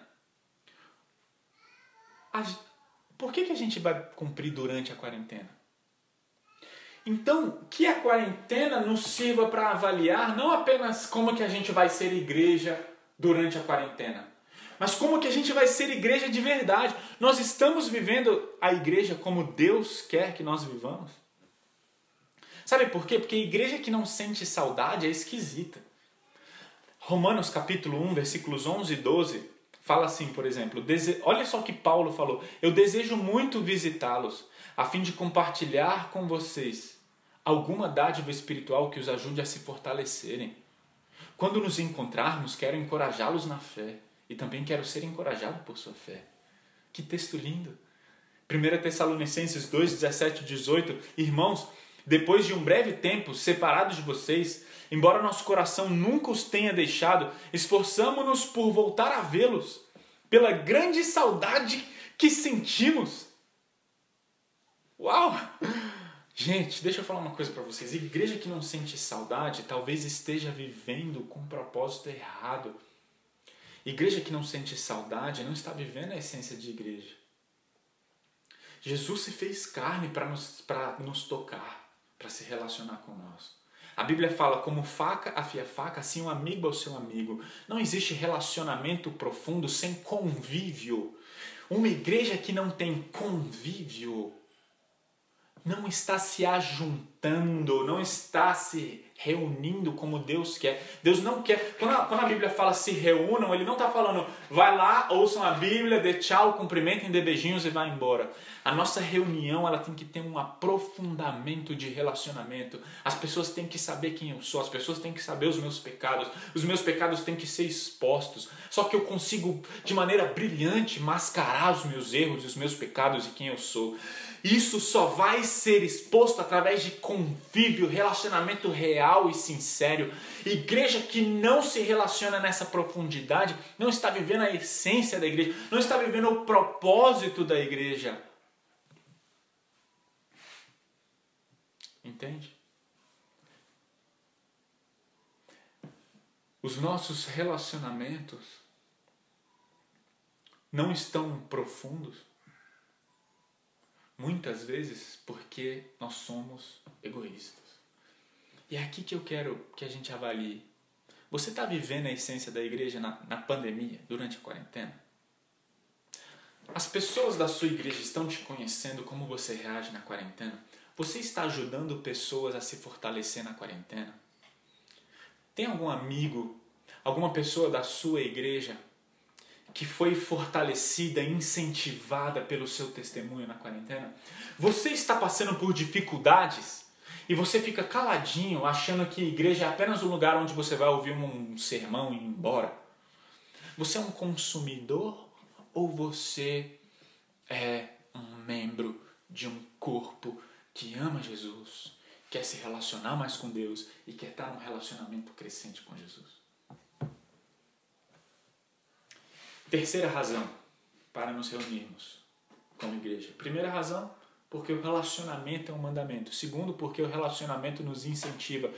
a, por que, que a gente vai cumprir durante a quarentena? Então, que a quarentena nos sirva para avaliar não apenas como que a gente vai ser igreja durante a quarentena, mas como que a gente vai ser igreja de verdade. Nós estamos vivendo a igreja como Deus quer que nós vivamos? Sabe por quê? Porque a igreja que não sente saudade é esquisita. Romanos capítulo 1, versículos 11 e 12, fala assim, por exemplo, olha só o que Paulo falou: Eu desejo muito visitá-los, a fim de compartilhar com vocês alguma dádiva espiritual que os ajude a se fortalecerem. Quando nos encontrarmos, quero encorajá-los na fé e também quero ser encorajado por sua fé. Que texto lindo! 1 Tessalonicenses 2, 17 e 18. Irmãos, depois de um breve tempo separados de vocês, embora nosso coração nunca os tenha deixado, esforçamo-nos por voltar a vê-los, pela grande saudade que sentimos. Uau! Gente, deixa eu falar uma coisa para vocês. Igreja que não sente saudade talvez esteja vivendo com um propósito errado. Igreja que não sente saudade não está vivendo a essência de igreja. Jesus se fez carne para nos, nos tocar para se relacionar nós. A Bíblia fala como faca afia faca, assim um amigo ao seu amigo. Não existe relacionamento profundo sem convívio. Uma igreja que não tem convívio não está se ajuntando, não está se reunindo como Deus quer. Deus não quer. Quando a, quando a Bíblia fala se reúnam, ele não está falando vai lá, ouçam a Bíblia, dê tchau, cumprimentem, dê beijinhos e vá embora. A nossa reunião ela tem que ter um aprofundamento de relacionamento. As pessoas têm que saber quem eu sou, as pessoas têm que saber os meus pecados, os meus pecados têm que ser expostos. Só que eu consigo, de maneira brilhante, mascarar os meus erros, os meus pecados e quem eu sou. Isso só vai ser exposto através de convívio, relacionamento real e sincero. Igreja que não se relaciona nessa profundidade não está vivendo a essência da igreja, não está vivendo o propósito da igreja. Entende? Os nossos relacionamentos não estão profundos Muitas vezes porque nós somos egoístas. E é aqui que eu quero que a gente avalie. Você está vivendo a essência da igreja na, na pandemia, durante a quarentena? As pessoas da sua igreja estão te conhecendo como você reage na quarentena? Você está ajudando pessoas a se fortalecer na quarentena? Tem algum amigo, alguma pessoa da sua igreja que foi fortalecida, incentivada pelo seu testemunho na quarentena? Você está passando por dificuldades e você fica caladinho, achando que igreja é apenas um lugar onde você vai ouvir um sermão e ir embora? Você é um consumidor ou você é um membro de um corpo que ama Jesus, quer se relacionar mais com Deus e quer estar num relacionamento crescente com Jesus? Terceira razão para nos reunirmos como igreja. Primeira razão, porque o relacionamento é um mandamento. Segundo, porque o relacionamento nos incentiva.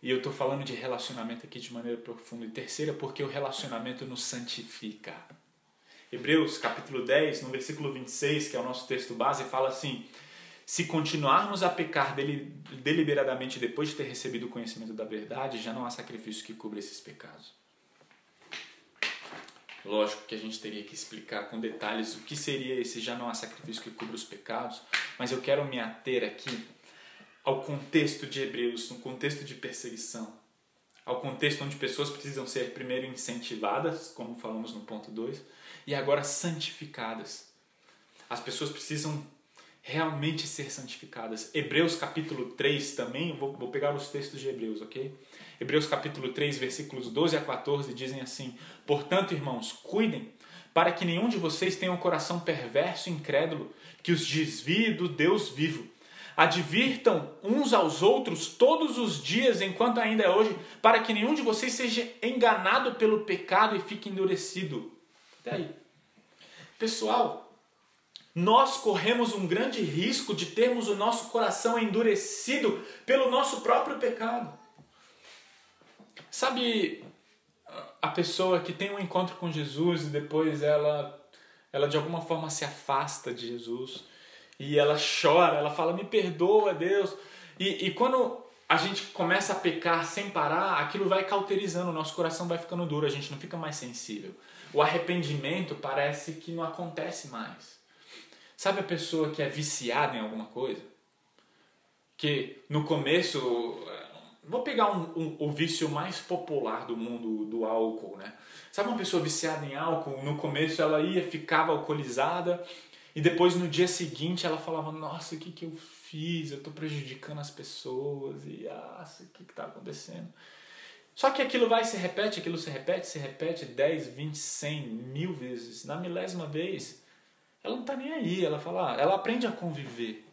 E eu estou falando de relacionamento aqui de maneira profunda. E terceira, porque o relacionamento nos santifica. Hebreus capítulo 10, no versículo 26, que é o nosso texto base, fala assim: Se continuarmos a pecar deliberadamente depois de ter recebido o conhecimento da verdade, já não há sacrifício que cubra esses pecados. Lógico que a gente teria que explicar com detalhes o que seria esse já não há sacrifício que cubra os pecados, mas eu quero me ater aqui ao contexto de Hebreus, um contexto de perseguição, ao contexto onde pessoas precisam ser primeiro incentivadas, como falamos no ponto 2, e agora santificadas. As pessoas precisam realmente ser santificadas. Hebreus capítulo 3 também, vou, vou pegar os textos de Hebreus, ok? Hebreus capítulo 3, versículos 12 a 14 dizem assim: Portanto, irmãos, cuidem para que nenhum de vocês tenha um coração perverso e incrédulo, que os desvie do Deus vivo. Advirtam uns aos outros todos os dias, enquanto ainda é hoje, para que nenhum de vocês seja enganado pelo pecado e fique endurecido. Até aí. Pessoal, nós corremos um grande risco de termos o nosso coração endurecido pelo nosso próprio pecado. Sabe a pessoa que tem um encontro com Jesus e depois ela ela de alguma forma se afasta de Jesus e ela chora, ela fala: "Me perdoa, Deus". E, e quando a gente começa a pecar sem parar, aquilo vai cauterizando, o nosso coração vai ficando duro, a gente não fica mais sensível. O arrependimento parece que não acontece mais. Sabe a pessoa que é viciada em alguma coisa? Que no começo Vou pegar um, um, o vício mais popular do mundo do álcool, né? Sabe uma pessoa viciada em álcool? No começo ela ia, ficava alcoolizada e depois no dia seguinte ela falava: Nossa, o que, que eu fiz? Eu estou prejudicando as pessoas e nossa, o que está acontecendo? Só que aquilo vai se repete, aquilo se repete, se repete 10, 20, 100, mil vezes. Na milésima vez, ela não está nem aí. Ela fala, ela aprende a conviver.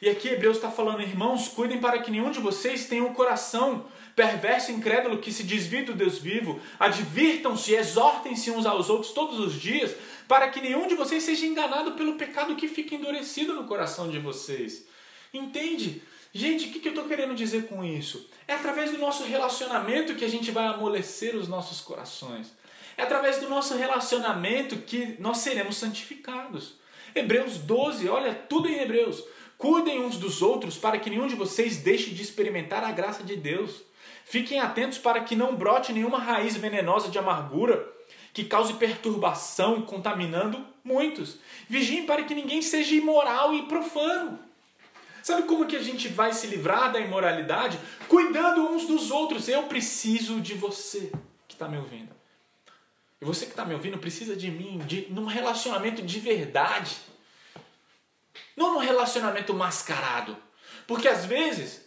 E aqui Hebreus está falando, irmãos, cuidem para que nenhum de vocês tenha um coração perverso e incrédulo que se desvie do Deus vivo. Advirtam-se, exortem-se uns aos outros todos os dias, para que nenhum de vocês seja enganado pelo pecado que fica endurecido no coração de vocês. Entende? Gente, o que eu estou querendo dizer com isso? É através do nosso relacionamento que a gente vai amolecer os nossos corações. É através do nosso relacionamento que nós seremos santificados. Hebreus 12, olha tudo em Hebreus. Cuidem uns dos outros para que nenhum de vocês deixe de experimentar a graça de Deus. Fiquem atentos para que não brote nenhuma raiz venenosa de amargura que cause perturbação, contaminando muitos. Vigiem para que ninguém seja imoral e profano. Sabe como que a gente vai se livrar da imoralidade? Cuidando uns dos outros. Eu preciso de você que está me ouvindo. E você que está me ouvindo precisa de mim, de num relacionamento de verdade. Não no relacionamento mascarado. Porque às vezes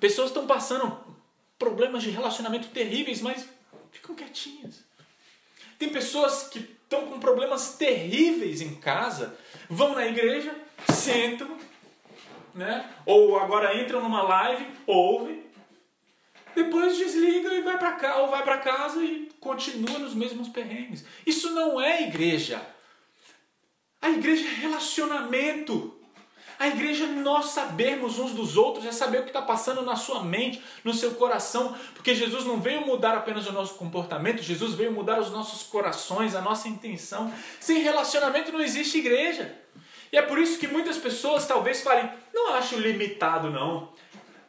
pessoas estão passando problemas de relacionamento terríveis, mas ficam quietinhas. Tem pessoas que estão com problemas terríveis em casa, vão na igreja, sentam, né? Ou agora entram numa live, ouvem, depois desliga e vai para cá ou vai para casa e continua nos mesmos perrengues. Isso não é igreja. A igreja é relacionamento. A igreja é nós sabermos uns dos outros, é saber o que está passando na sua mente, no seu coração, porque Jesus não veio mudar apenas o nosso comportamento, Jesus veio mudar os nossos corações, a nossa intenção. Sem relacionamento não existe igreja. E é por isso que muitas pessoas talvez falem: não acho limitado, não.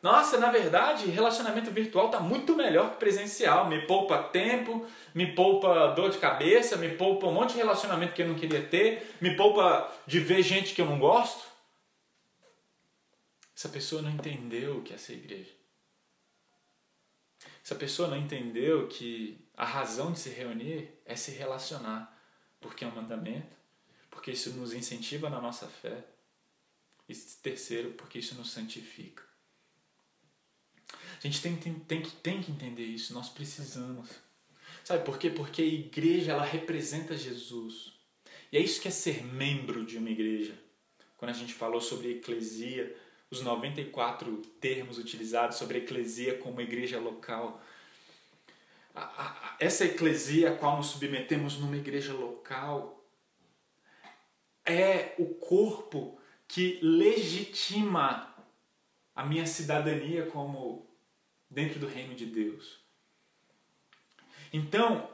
Nossa, na verdade, relacionamento virtual está muito melhor que presencial. Me poupa tempo, me poupa dor de cabeça, me poupa um monte de relacionamento que eu não queria ter, me poupa de ver gente que eu não gosto. Essa pessoa não entendeu o que é ser igreja. Essa pessoa não entendeu que a razão de se reunir é se relacionar, porque é um mandamento, porque isso nos incentiva na nossa fé. E terceiro, porque isso nos santifica. A gente tem, tem, tem, que, tem que entender isso, nós precisamos. Sabe por quê? Porque a igreja ela representa Jesus. E é isso que é ser membro de uma igreja. Quando a gente falou sobre eclesia, os 94 termos utilizados sobre a eclesia como igreja local. Essa eclesia a qual nos submetemos numa igreja local é o corpo que legitima a minha cidadania como dentro do reino de Deus. Então,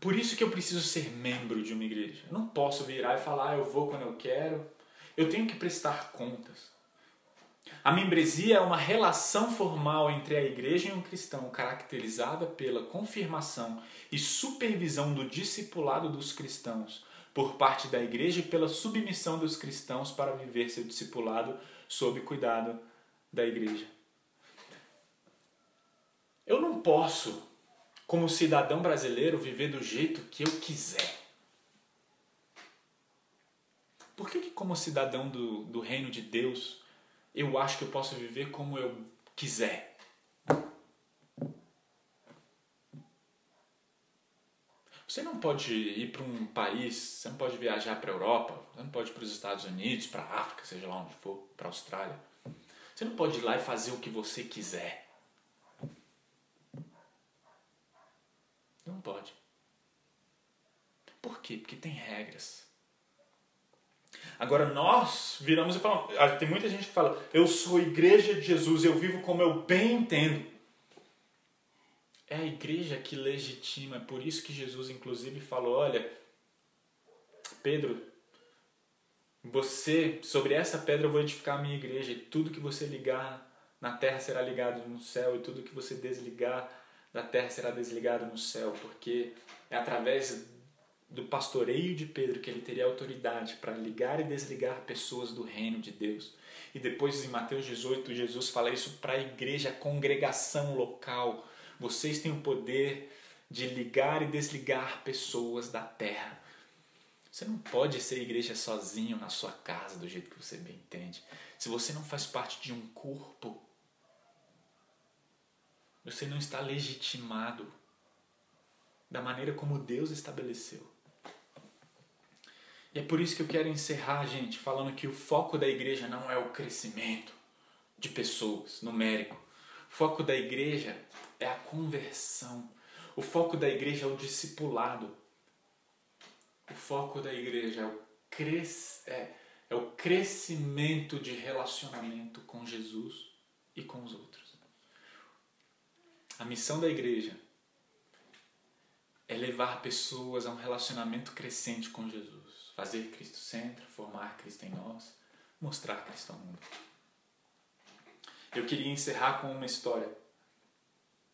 por isso que eu preciso ser membro de uma igreja. Eu não posso virar e falar, ah, eu vou quando eu quero. Eu tenho que prestar contas. A membresia é uma relação formal entre a igreja e um cristão, caracterizada pela confirmação e supervisão do discipulado dos cristãos por parte da igreja e pela submissão dos cristãos para viver seu discipulado sob cuidado da igreja. Eu não posso, como cidadão brasileiro, viver do jeito que eu quiser. Por que, que como cidadão do, do reino de Deus, eu acho que eu posso viver como eu quiser? Você não pode ir para um país, você não pode viajar para a Europa, você não pode ir para os Estados Unidos, para a África, seja lá onde for, para a Austrália. Você não pode ir lá e fazer o que você quiser. Não pode. Por quê? Porque tem regras. Agora nós viramos e falamos, ah, tem muita gente que fala, eu sou igreja de Jesus, eu vivo como eu bem entendo. É a igreja que legitima, é por isso que Jesus inclusive falou, olha, Pedro, você, sobre essa pedra eu vou edificar a minha igreja, e tudo que você ligar na terra será ligado no céu, e tudo que você desligar da terra será desligado no céu, porque é através do pastoreio de Pedro que ele teria autoridade para ligar e desligar pessoas do reino de Deus. E depois em Mateus 18, Jesus fala isso para a igreja, a congregação local. Vocês têm o poder de ligar e desligar pessoas da terra. Você não pode ser igreja sozinho na sua casa, do jeito que você bem entende. Se você não faz parte de um corpo, você não está legitimado da maneira como Deus estabeleceu. E é por isso que eu quero encerrar, gente, falando que o foco da igreja não é o crescimento de pessoas, numérico. O foco da igreja é a conversão. O foco da igreja é o discipulado. O foco da igreja é o, cres... é, é o crescimento de relacionamento com Jesus e com os outros. A missão da igreja é levar pessoas a um relacionamento crescente com Jesus, fazer Cristo centro, formar Cristo em nós, mostrar Cristo ao mundo. Eu queria encerrar com uma história.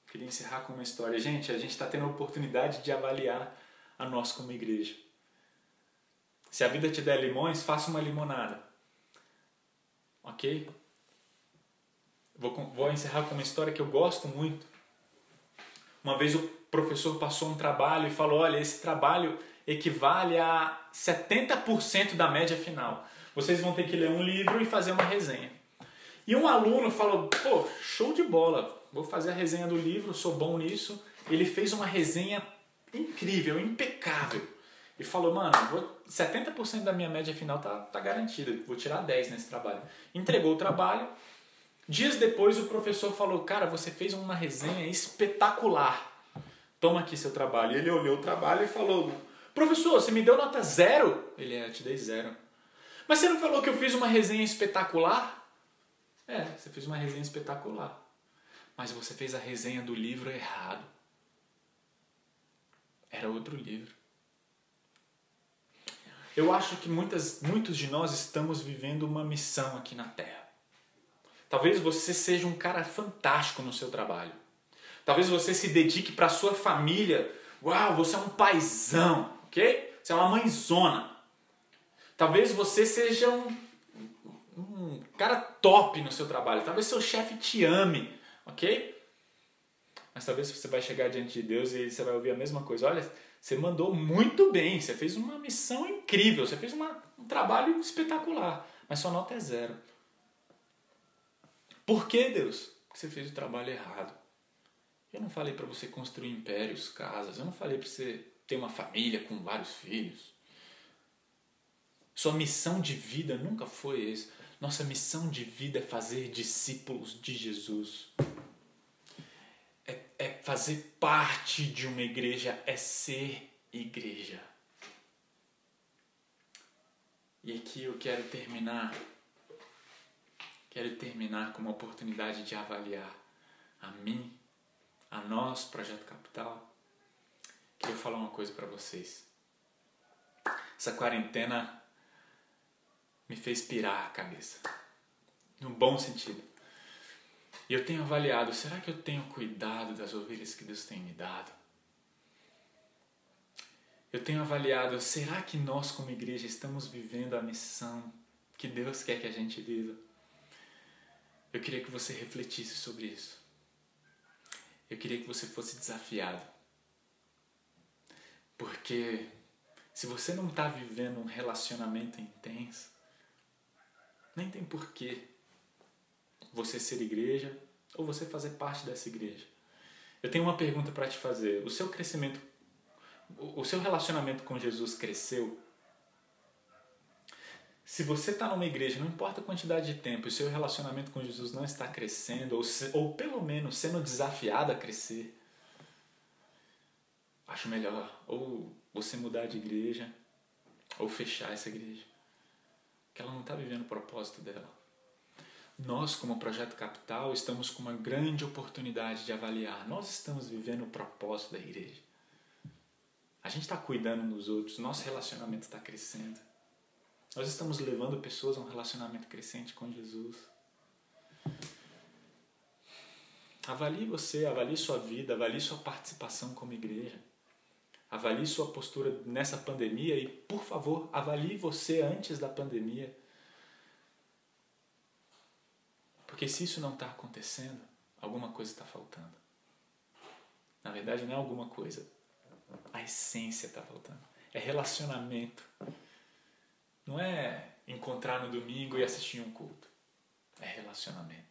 queria encerrar com uma história. Gente, a gente está tendo a oportunidade de avaliar a nós como igreja. Se a vida te der limões, faça uma limonada. Ok? Vou, vou encerrar com uma história que eu gosto muito uma vez o professor passou um trabalho e falou: olha, esse trabalho equivale a 70% da média final. Vocês vão ter que ler um livro e fazer uma resenha. E um aluno falou: pô, show de bola, vou fazer a resenha do livro, sou bom nisso. Ele fez uma resenha incrível, impecável. E falou: mano, vou, 70% da minha média final tá, tá garantida, vou tirar 10 nesse trabalho. Entregou o trabalho Dias depois o professor falou: Cara, você fez uma resenha espetacular. Toma aqui seu trabalho. Ele olhou o trabalho e falou: Professor, você me deu nota zero? Ele é, te dei zero. Mas você não falou que eu fiz uma resenha espetacular? É, você fez uma resenha espetacular. Mas você fez a resenha do livro errado. Era outro livro. Eu acho que muitas, muitos de nós estamos vivendo uma missão aqui na Terra Talvez você seja um cara fantástico no seu trabalho. Talvez você se dedique para sua família. Uau, você é um paizão, ok? Você é uma mãezona. Talvez você seja um, um cara top no seu trabalho. Talvez seu chefe te ame, ok? Mas talvez você vai chegar diante de Deus e você vai ouvir a mesma coisa. Olha, você mandou muito bem, você fez uma missão incrível, você fez uma, um trabalho espetacular, mas sua nota é zero. Por que, Deus? Porque você fez o trabalho errado. Eu não falei para você construir impérios, casas. Eu não falei para você ter uma família com vários filhos. Sua missão de vida nunca foi essa. Nossa missão de vida é fazer discípulos de Jesus. É, é fazer parte de uma igreja, é ser igreja. E aqui eu quero terminar Quero terminar com uma oportunidade de avaliar a mim, a nós, Projeto Capital. Queria falar uma coisa para vocês. Essa quarentena me fez pirar a cabeça, no bom sentido. E eu tenho avaliado: será que eu tenho cuidado das ovelhas que Deus tem me dado? Eu tenho avaliado: será que nós, como igreja, estamos vivendo a missão que Deus quer que a gente viva? Eu queria que você refletisse sobre isso. Eu queria que você fosse desafiado. Porque se você não está vivendo um relacionamento intenso, nem tem porquê você ser igreja ou você fazer parte dessa igreja. Eu tenho uma pergunta para te fazer. O seu crescimento, o seu relacionamento com Jesus cresceu se você está numa igreja, não importa a quantidade de tempo, e o seu relacionamento com Jesus não está crescendo, ou, se, ou pelo menos sendo desafiado a crescer, acho melhor ou você mudar de igreja, ou fechar essa igreja. Que ela não está vivendo o propósito dela. Nós, como Projeto Capital, estamos com uma grande oportunidade de avaliar. Nós estamos vivendo o propósito da igreja. A gente está cuidando dos outros, nosso relacionamento está crescendo. Nós estamos levando pessoas a um relacionamento crescente com Jesus. Avalie você, avalie sua vida, avalie sua participação como igreja. Avalie sua postura nessa pandemia e, por favor, avalie você antes da pandemia. Porque se isso não está acontecendo, alguma coisa está faltando. Na verdade, não é alguma coisa. A essência está faltando. É relacionamento. Não é encontrar no domingo e assistir um culto. É relacionamento.